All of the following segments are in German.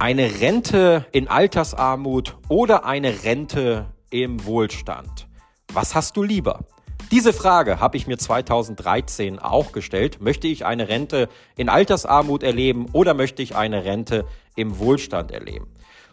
Eine Rente in Altersarmut oder eine Rente im Wohlstand? Was hast du lieber? Diese Frage habe ich mir 2013 auch gestellt. Möchte ich eine Rente in Altersarmut erleben oder möchte ich eine Rente im Wohlstand erleben?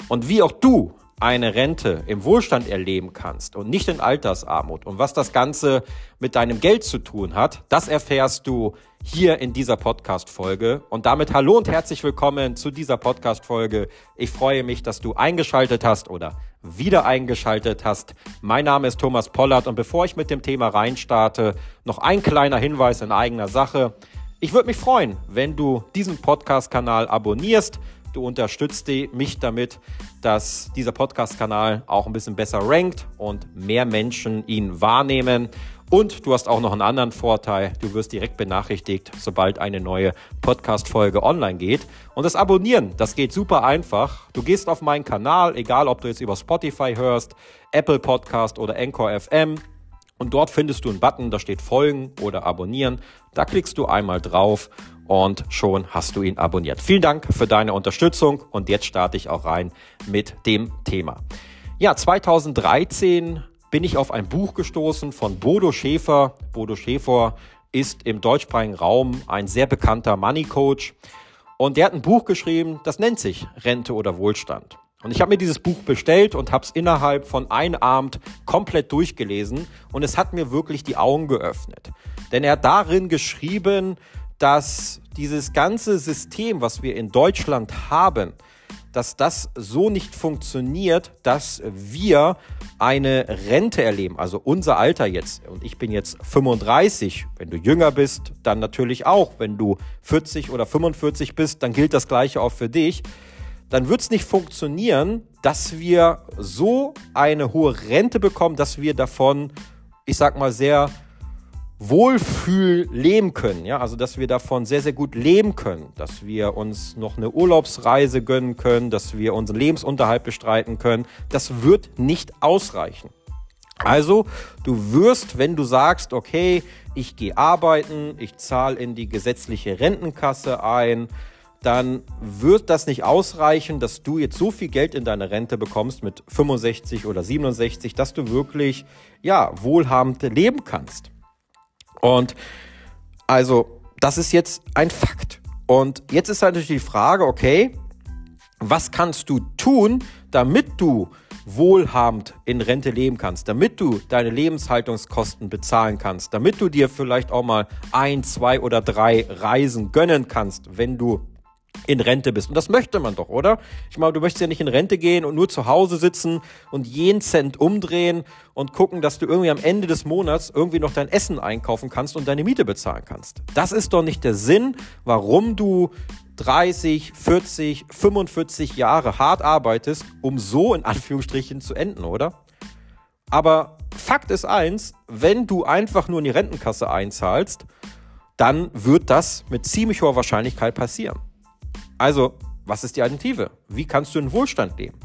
Und wie auch du eine Rente im Wohlstand erleben kannst und nicht in Altersarmut und was das Ganze mit deinem Geld zu tun hat, das erfährst du hier in dieser Podcast-Folge. Und damit hallo und herzlich willkommen zu dieser Podcast-Folge. Ich freue mich, dass du eingeschaltet hast oder wieder eingeschaltet hast. Mein Name ist Thomas Pollard und bevor ich mit dem Thema reinstarte, noch ein kleiner Hinweis in eigener Sache. Ich würde mich freuen, wenn du diesen Podcast-Kanal abonnierst Du unterstützt mich damit, dass dieser Podcast-Kanal auch ein bisschen besser rankt und mehr Menschen ihn wahrnehmen. Und du hast auch noch einen anderen Vorteil. Du wirst direkt benachrichtigt, sobald eine neue Podcast-Folge online geht. Und das Abonnieren, das geht super einfach. Du gehst auf meinen Kanal, egal ob du jetzt über Spotify hörst, Apple Podcast oder Anchor FM. Und dort findest du einen Button, da steht Folgen oder Abonnieren. Da klickst du einmal drauf und schon hast du ihn abonniert. Vielen Dank für deine Unterstützung und jetzt starte ich auch rein mit dem Thema. Ja, 2013 bin ich auf ein Buch gestoßen von Bodo Schäfer. Bodo Schäfer ist im deutschsprachigen Raum ein sehr bekannter Money Coach und der hat ein Buch geschrieben, das nennt sich Rente oder Wohlstand. Und ich habe mir dieses Buch bestellt und habe es innerhalb von einem Abend komplett durchgelesen und es hat mir wirklich die Augen geöffnet. Denn er hat darin geschrieben, dass dieses ganze System, was wir in Deutschland haben, dass das so nicht funktioniert, dass wir eine Rente erleben, also unser Alter jetzt. Und ich bin jetzt 35. Wenn du jünger bist, dann natürlich auch. Wenn du 40 oder 45 bist, dann gilt das Gleiche auch für dich. Dann wird es nicht funktionieren, dass wir so eine hohe Rente bekommen, dass wir davon, ich sag mal, sehr Wohlfühl leben können, ja, also dass wir davon sehr, sehr gut leben können, dass wir uns noch eine Urlaubsreise gönnen können, dass wir unseren Lebensunterhalt bestreiten können, das wird nicht ausreichen. Also, du wirst, wenn du sagst, okay, ich gehe arbeiten, ich zahle in die gesetzliche Rentenkasse ein, dann wird das nicht ausreichen, dass du jetzt so viel Geld in deine Rente bekommst mit 65 oder 67, dass du wirklich, ja, wohlhabend leben kannst. Und also, das ist jetzt ein Fakt. Und jetzt ist natürlich die Frage, okay, was kannst du tun, damit du wohlhabend in Rente leben kannst, damit du deine Lebenshaltungskosten bezahlen kannst, damit du dir vielleicht auch mal ein, zwei oder drei Reisen gönnen kannst, wenn du in Rente bist. Und das möchte man doch, oder? Ich meine, du möchtest ja nicht in Rente gehen und nur zu Hause sitzen und jeden Cent umdrehen und gucken, dass du irgendwie am Ende des Monats irgendwie noch dein Essen einkaufen kannst und deine Miete bezahlen kannst. Das ist doch nicht der Sinn, warum du 30, 40, 45 Jahre hart arbeitest, um so in Anführungsstrichen zu enden, oder? Aber Fakt ist eins, wenn du einfach nur in die Rentenkasse einzahlst, dann wird das mit ziemlich hoher Wahrscheinlichkeit passieren. Also, was ist die Alternative? Wie kannst du in Wohlstand leben?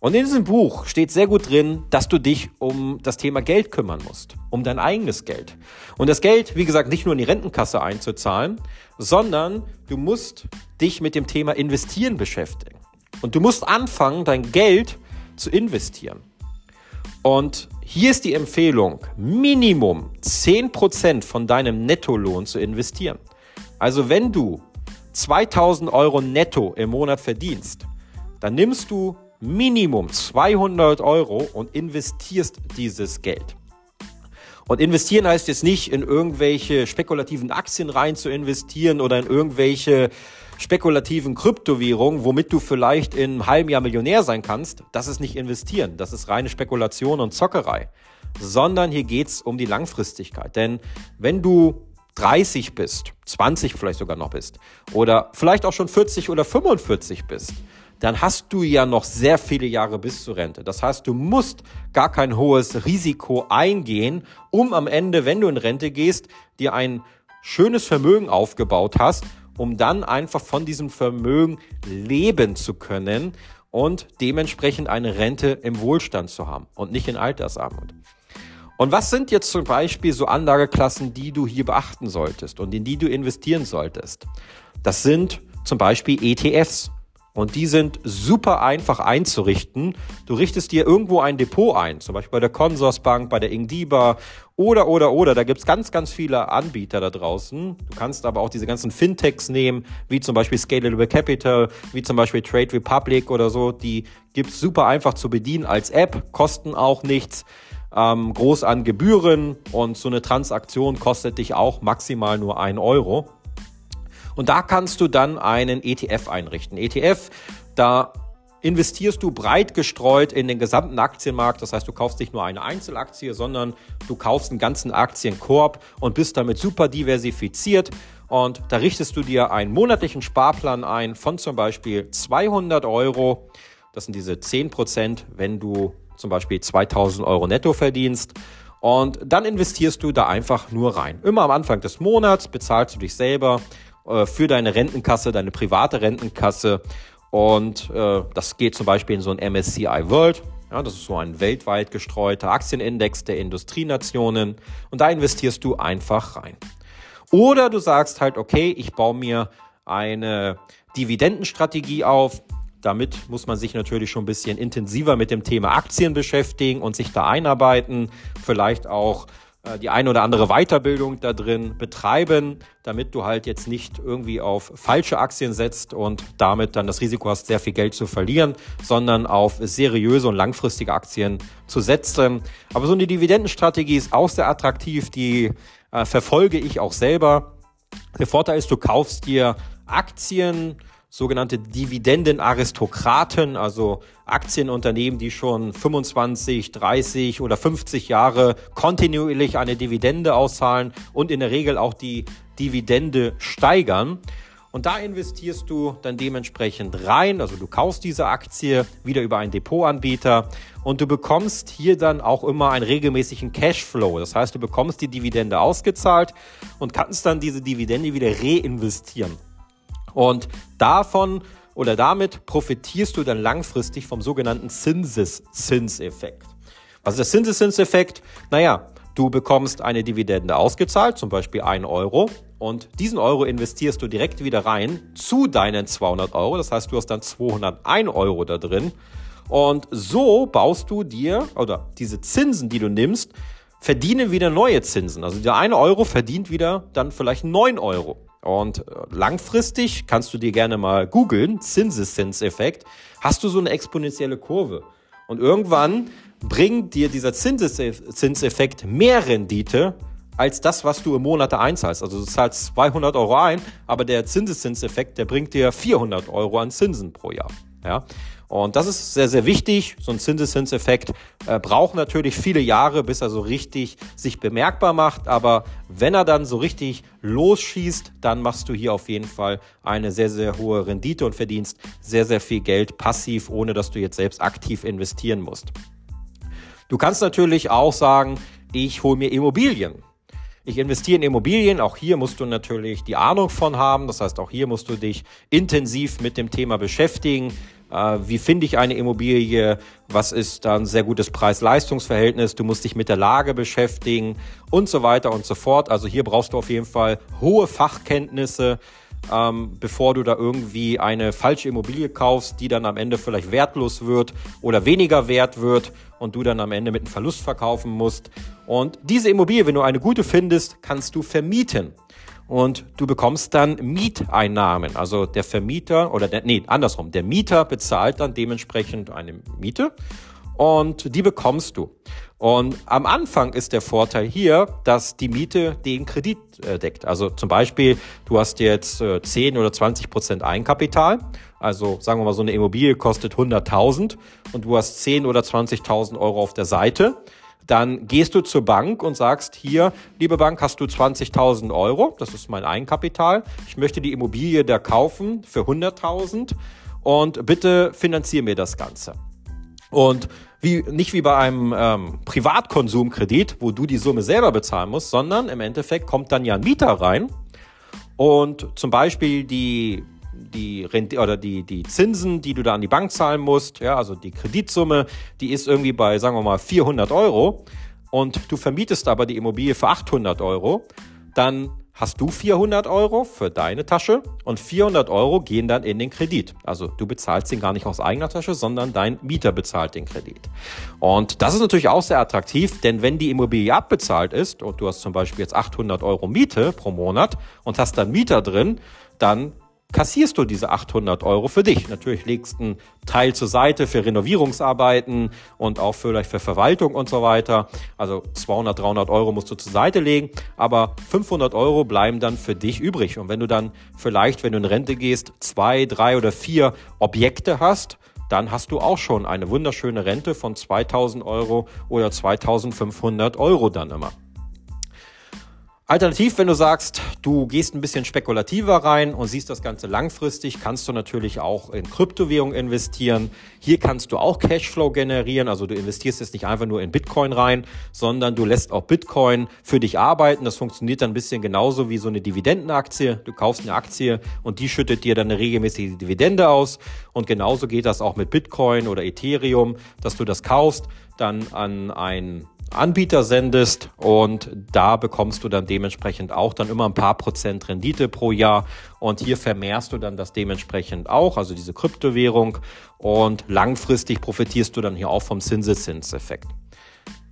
Und in diesem Buch steht sehr gut drin, dass du dich um das Thema Geld kümmern musst, um dein eigenes Geld. Und das Geld, wie gesagt, nicht nur in die Rentenkasse einzuzahlen, sondern du musst dich mit dem Thema Investieren beschäftigen. Und du musst anfangen, dein Geld zu investieren. Und hier ist die Empfehlung, Minimum 10% von deinem Nettolohn zu investieren. Also wenn du 2000 Euro netto im Monat verdienst, dann nimmst du Minimum 200 Euro und investierst dieses Geld. Und investieren heißt jetzt nicht in irgendwelche spekulativen Aktien rein zu investieren oder in irgendwelche spekulativen Kryptowährungen, womit du vielleicht in einem halben Jahr Millionär sein kannst. Das ist nicht investieren, das ist reine Spekulation und Zockerei. Sondern hier geht's um die Langfristigkeit. Denn wenn du 30 bist, 20 vielleicht sogar noch bist oder vielleicht auch schon 40 oder 45 bist, dann hast du ja noch sehr viele Jahre bis zur Rente. Das heißt, du musst gar kein hohes Risiko eingehen, um am Ende, wenn du in Rente gehst, dir ein schönes Vermögen aufgebaut hast, um dann einfach von diesem Vermögen leben zu können und dementsprechend eine Rente im Wohlstand zu haben und nicht in Altersarmut. Und was sind jetzt zum Beispiel so Anlageklassen, die du hier beachten solltest und in die du investieren solltest? Das sind zum Beispiel ETFs, Und die sind super einfach einzurichten. Du richtest dir irgendwo ein Depot ein, zum Beispiel bei der Consorsbank, bei der Ingdiba oder, oder, oder. Da gibt's ganz, ganz viele Anbieter da draußen. Du kannst aber auch diese ganzen Fintechs nehmen, wie zum Beispiel Scalable Capital, wie zum Beispiel Trade Republic oder so. Die gibt's super einfach zu bedienen als App, kosten auch nichts. Ähm, groß an Gebühren und so eine Transaktion kostet dich auch maximal nur ein Euro. Und da kannst du dann einen ETF einrichten. ETF, da investierst du breit gestreut in den gesamten Aktienmarkt. Das heißt, du kaufst nicht nur eine Einzelaktie, sondern du kaufst einen ganzen Aktienkorb und bist damit super diversifiziert. Und da richtest du dir einen monatlichen Sparplan ein von zum Beispiel 200 Euro. Das sind diese 10 Prozent, wenn du zum Beispiel 2000 Euro netto verdienst. Und dann investierst du da einfach nur rein. Immer am Anfang des Monats bezahlst du dich selber äh, für deine Rentenkasse, deine private Rentenkasse. Und äh, das geht zum Beispiel in so ein MSCI World. Ja, das ist so ein weltweit gestreuter Aktienindex der Industrienationen. Und da investierst du einfach rein. Oder du sagst halt, okay, ich baue mir eine Dividendenstrategie auf. Damit muss man sich natürlich schon ein bisschen intensiver mit dem Thema Aktien beschäftigen und sich da einarbeiten. Vielleicht auch äh, die eine oder andere Weiterbildung da drin betreiben, damit du halt jetzt nicht irgendwie auf falsche Aktien setzt und damit dann das Risiko hast, sehr viel Geld zu verlieren, sondern auf seriöse und langfristige Aktien zu setzen. Aber so eine Dividendenstrategie ist auch sehr attraktiv, die äh, verfolge ich auch selber. Der Vorteil ist, du kaufst dir Aktien, sogenannte Dividendenaristokraten, also Aktienunternehmen, die schon 25, 30 oder 50 Jahre kontinuierlich eine Dividende auszahlen und in der Regel auch die Dividende steigern. Und da investierst du dann dementsprechend rein, also du kaufst diese Aktie wieder über einen Depotanbieter und du bekommst hier dann auch immer einen regelmäßigen Cashflow. Das heißt, du bekommst die Dividende ausgezahlt und kannst dann diese Dividende wieder reinvestieren. Und davon oder damit profitierst du dann langfristig vom sogenannten Zinseszinseffekt. Was ist der Zinseszinseffekt? Naja, du bekommst eine Dividende ausgezahlt, zum Beispiel 1 Euro, und diesen Euro investierst du direkt wieder rein zu deinen 200 Euro. Das heißt, du hast dann 201 Euro da drin. Und so baust du dir, oder diese Zinsen, die du nimmst, verdienen wieder neue Zinsen. Also der 1 Euro verdient wieder dann vielleicht 9 Euro. Und äh, langfristig kannst du dir gerne mal googeln, Zinseszinseffekt, hast du so eine exponentielle Kurve. Und irgendwann bringt dir dieser Zinseszinseffekt mehr Rendite als das, was du im Monat einzahlst. Also du zahlst 200 Euro ein, aber der Zinseszinseffekt, der bringt dir 400 Euro an Zinsen pro Jahr. Ja? Und das ist sehr, sehr wichtig. So ein Zinseszinseffekt äh, braucht natürlich viele Jahre, bis er so richtig sich bemerkbar macht. Aber wenn er dann so richtig losschießt, dann machst du hier auf jeden Fall eine sehr, sehr hohe Rendite und verdienst sehr, sehr viel Geld passiv, ohne dass du jetzt selbst aktiv investieren musst. Du kannst natürlich auch sagen, ich hole mir Immobilien. Ich investiere in Immobilien. Auch hier musst du natürlich die Ahnung von haben. Das heißt, auch hier musst du dich intensiv mit dem Thema beschäftigen. Äh, wie finde ich eine Immobilie? Was ist da ein sehr gutes Preis-Leistungs-Verhältnis? Du musst dich mit der Lage beschäftigen und so weiter und so fort. Also hier brauchst du auf jeden Fall hohe Fachkenntnisse, ähm, bevor du da irgendwie eine falsche Immobilie kaufst, die dann am Ende vielleicht wertlos wird oder weniger wert wird und du dann am Ende mit einem Verlust verkaufen musst. Und diese Immobilie, wenn du eine gute findest, kannst du vermieten und du bekommst dann Mieteinnahmen. Also der Vermieter oder der, nee, andersrum, der Mieter bezahlt dann dementsprechend eine Miete und die bekommst du. Und am Anfang ist der Vorteil hier, dass die Miete den Kredit äh, deckt. Also zum Beispiel, du hast jetzt äh, 10 oder 20 Prozent Eigenkapital. Also sagen wir mal, so eine Immobilie kostet 100.000 und du hast 10 oder 20.000 Euro auf der Seite dann gehst du zur Bank und sagst, hier, liebe Bank, hast du 20.000 Euro, das ist mein Eigenkapital, ich möchte die Immobilie da kaufen für 100.000 und bitte finanziere mir das Ganze. Und wie, nicht wie bei einem ähm, Privatkonsumkredit, wo du die Summe selber bezahlen musst, sondern im Endeffekt kommt dann ja ein Mieter rein und zum Beispiel die die Rent oder die, die Zinsen, die du da an die Bank zahlen musst, ja, also die Kreditsumme, die ist irgendwie bei, sagen wir mal, 400 Euro und du vermietest aber die Immobilie für 800 Euro, dann hast du 400 Euro für deine Tasche und 400 Euro gehen dann in den Kredit. Also du bezahlst den gar nicht aus eigener Tasche, sondern dein Mieter bezahlt den Kredit. Und das ist natürlich auch sehr attraktiv, denn wenn die Immobilie abbezahlt ist und du hast zum Beispiel jetzt 800 Euro Miete pro Monat und hast dann Mieter drin, dann kassierst du diese 800 Euro für dich. Natürlich legst einen Teil zur Seite für Renovierungsarbeiten und auch vielleicht für Verwaltung und so weiter. Also 200, 300 Euro musst du zur Seite legen, aber 500 Euro bleiben dann für dich übrig. Und wenn du dann vielleicht, wenn du in Rente gehst, zwei, drei oder vier Objekte hast, dann hast du auch schon eine wunderschöne Rente von 2000 Euro oder 2500 Euro dann immer. Alternativ, wenn du sagst, du gehst ein bisschen spekulativer rein und siehst das Ganze langfristig, kannst du natürlich auch in Kryptowährung investieren. Hier kannst du auch Cashflow generieren. Also du investierst jetzt nicht einfach nur in Bitcoin rein, sondern du lässt auch Bitcoin für dich arbeiten. Das funktioniert dann ein bisschen genauso wie so eine Dividendenaktie. Du kaufst eine Aktie und die schüttet dir dann eine regelmäßige Dividende aus. Und genauso geht das auch mit Bitcoin oder Ethereum, dass du das kaufst, dann an ein Anbieter sendest und da bekommst du dann dementsprechend auch dann immer ein paar Prozent Rendite pro Jahr und hier vermehrst du dann das dementsprechend auch, also diese Kryptowährung und langfristig profitierst du dann hier auch vom Zinseszinseffekt.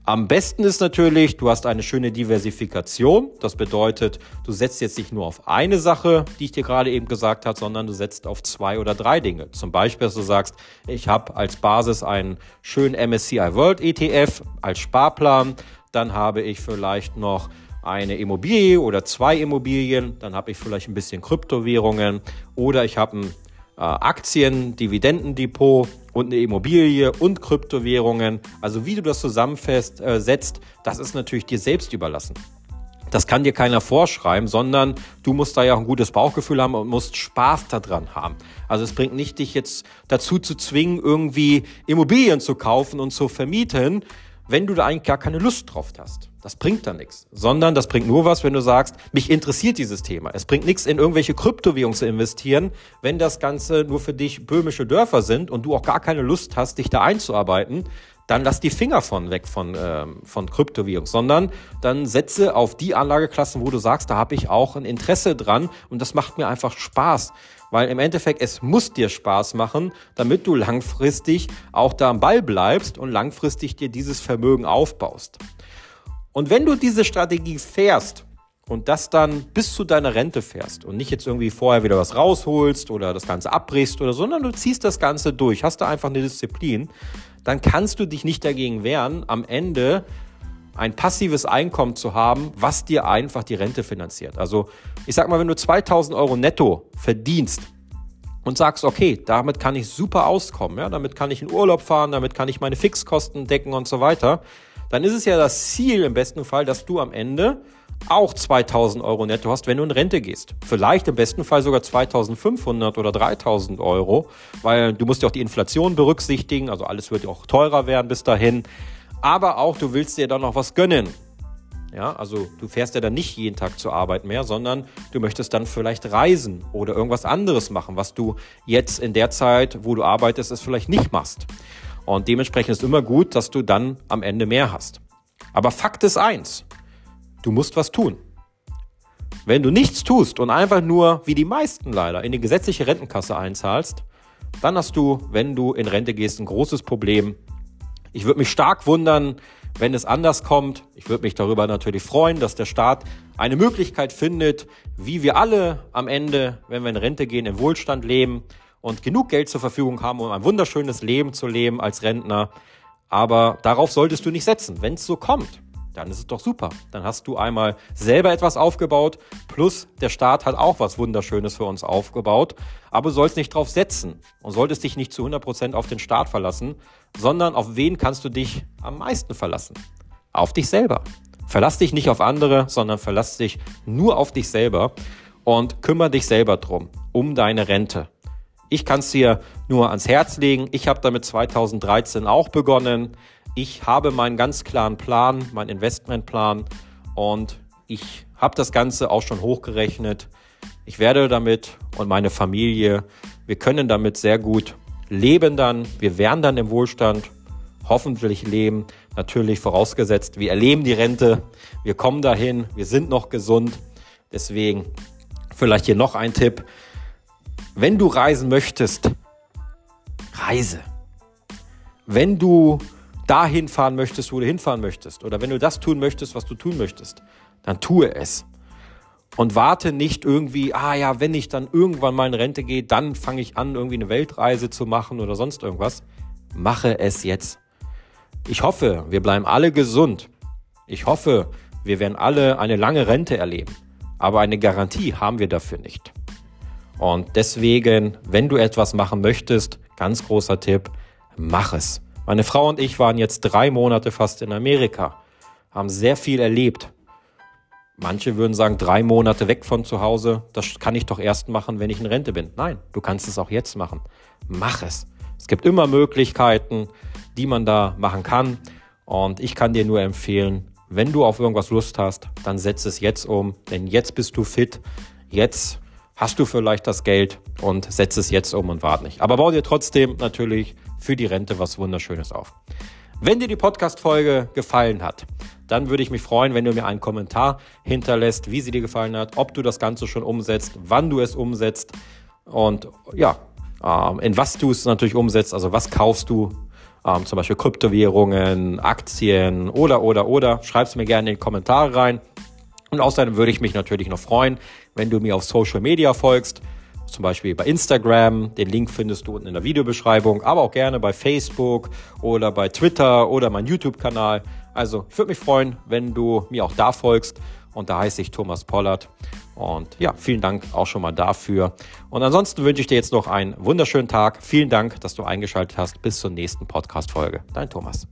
Am besten ist natürlich, du hast eine schöne Diversifikation. Das bedeutet, du setzt jetzt nicht nur auf eine Sache, die ich dir gerade eben gesagt habe, sondern du setzt auf zwei oder drei Dinge. Zum Beispiel, dass du sagst, ich habe als Basis einen schönen MSCI World ETF als Sparplan. Dann habe ich vielleicht noch eine Immobilie oder zwei Immobilien. Dann habe ich vielleicht ein bisschen Kryptowährungen oder ich habe ein äh, Aktien, Dividendendepot und eine Immobilie und Kryptowährungen. Also wie du das zusammensetzt, äh, das ist natürlich dir selbst überlassen. Das kann dir keiner vorschreiben, sondern du musst da ja auch ein gutes Bauchgefühl haben und musst Spaß daran haben. Also es bringt nicht dich jetzt dazu zu zwingen, irgendwie Immobilien zu kaufen und zu vermieten, wenn du da eigentlich gar keine Lust drauf hast. Das bringt da nichts. Sondern das bringt nur was, wenn du sagst, mich interessiert dieses Thema. Es bringt nichts, in irgendwelche Kryptowährungen zu investieren, wenn das Ganze nur für dich böhmische Dörfer sind und du auch gar keine Lust hast, dich da einzuarbeiten, dann lass die Finger von weg von, ähm, von Kryptowährung, sondern dann setze auf die Anlageklassen, wo du sagst, da habe ich auch ein Interesse dran und das macht mir einfach Spaß. Weil im Endeffekt, es muss dir Spaß machen, damit du langfristig auch da am Ball bleibst und langfristig dir dieses Vermögen aufbaust. Und wenn du diese Strategie fährst und das dann bis zu deiner Rente fährst und nicht jetzt irgendwie vorher wieder was rausholst oder das Ganze abbrichst oder so, sondern du ziehst das Ganze durch, hast da einfach eine Disziplin, dann kannst du dich nicht dagegen wehren, am Ende ein passives Einkommen zu haben, was dir einfach die Rente finanziert. Also ich sag mal, wenn du 2000 Euro netto verdienst und sagst, okay, damit kann ich super auskommen, ja, damit kann ich in Urlaub fahren, damit kann ich meine Fixkosten decken und so weiter, dann ist es ja das Ziel im besten Fall, dass du am Ende auch 2000 Euro netto hast, wenn du in Rente gehst. Vielleicht im besten Fall sogar 2500 oder 3000 Euro, weil du musst ja auch die Inflation berücksichtigen, also alles wird ja auch teurer werden bis dahin aber auch du willst dir dann noch was gönnen. Ja, also du fährst ja dann nicht jeden Tag zur Arbeit mehr, sondern du möchtest dann vielleicht reisen oder irgendwas anderes machen, was du jetzt in der Zeit, wo du arbeitest, es vielleicht nicht machst. Und dementsprechend ist immer gut, dass du dann am Ende mehr hast. Aber Fakt ist eins, du musst was tun. Wenn du nichts tust und einfach nur, wie die meisten leider, in die gesetzliche Rentenkasse einzahlst, dann hast du, wenn du in Rente gehst, ein großes Problem, ich würde mich stark wundern, wenn es anders kommt. Ich würde mich darüber natürlich freuen, dass der Staat eine Möglichkeit findet, wie wir alle am Ende, wenn wir in Rente gehen, im Wohlstand leben und genug Geld zur Verfügung haben, um ein wunderschönes Leben zu leben als Rentner. Aber darauf solltest du nicht setzen. Wenn es so kommt, dann ist es doch super. Dann hast du einmal selber etwas aufgebaut, plus der Staat hat auch was Wunderschönes für uns aufgebaut. Aber du sollst nicht drauf setzen und solltest dich nicht zu 100 Prozent auf den Staat verlassen, sondern auf wen kannst du dich am meisten verlassen? Auf dich selber. Verlass dich nicht auf andere, sondern verlass dich nur auf dich selber und kümmere dich selber drum, um deine Rente. Ich kann es dir nur ans Herz legen. Ich habe damit 2013 auch begonnen. Ich habe meinen ganz klaren Plan, meinen Investmentplan und ich habe das Ganze auch schon hochgerechnet. Ich werde damit und meine Familie, wir können damit sehr gut leben dann. Wir werden dann im Wohlstand hoffentlich leben. Natürlich vorausgesetzt, wir erleben die Rente, wir kommen dahin, wir sind noch gesund. Deswegen vielleicht hier noch ein Tipp. Wenn du reisen möchtest, reise. Wenn du dahin fahren möchtest, wo du hinfahren möchtest, oder wenn du das tun möchtest, was du tun möchtest, dann tue es. Und warte nicht irgendwie, ah ja, wenn ich dann irgendwann mal in Rente gehe, dann fange ich an, irgendwie eine Weltreise zu machen oder sonst irgendwas. Mache es jetzt. Ich hoffe, wir bleiben alle gesund. Ich hoffe, wir werden alle eine lange Rente erleben. Aber eine Garantie haben wir dafür nicht. Und deswegen, wenn du etwas machen möchtest, ganz großer Tipp, mach es. Meine Frau und ich waren jetzt drei Monate fast in Amerika, haben sehr viel erlebt. Manche würden sagen, drei Monate weg von zu Hause, das kann ich doch erst machen, wenn ich in Rente bin. Nein, du kannst es auch jetzt machen. Mach es. Es gibt immer Möglichkeiten, die man da machen kann. Und ich kann dir nur empfehlen, wenn du auf irgendwas Lust hast, dann setz es jetzt um. Denn jetzt bist du fit. Jetzt hast du vielleicht das Geld und setz es jetzt um und warte nicht. Aber bau dir trotzdem natürlich für die Rente was Wunderschönes auf. Wenn dir die Podcast-Folge gefallen hat, dann würde ich mich freuen, wenn du mir einen Kommentar hinterlässt, wie sie dir gefallen hat, ob du das Ganze schon umsetzt, wann du es umsetzt und ja, ähm, in was du es natürlich umsetzt, also was kaufst du, ähm, zum Beispiel Kryptowährungen, Aktien oder, oder, oder. Schreib es mir gerne in die Kommentare rein. Und außerdem würde ich mich natürlich noch freuen, wenn du mir auf Social Media folgst zum Beispiel bei Instagram. Den Link findest du unten in der Videobeschreibung, aber auch gerne bei Facebook oder bei Twitter oder mein YouTube-Kanal. Also ich würde mich freuen, wenn du mir auch da folgst. Und da heiße ich Thomas Pollard. Und ja, vielen Dank auch schon mal dafür. Und ansonsten wünsche ich dir jetzt noch einen wunderschönen Tag. Vielen Dank, dass du eingeschaltet hast. Bis zur nächsten Podcast-Folge. Dein Thomas.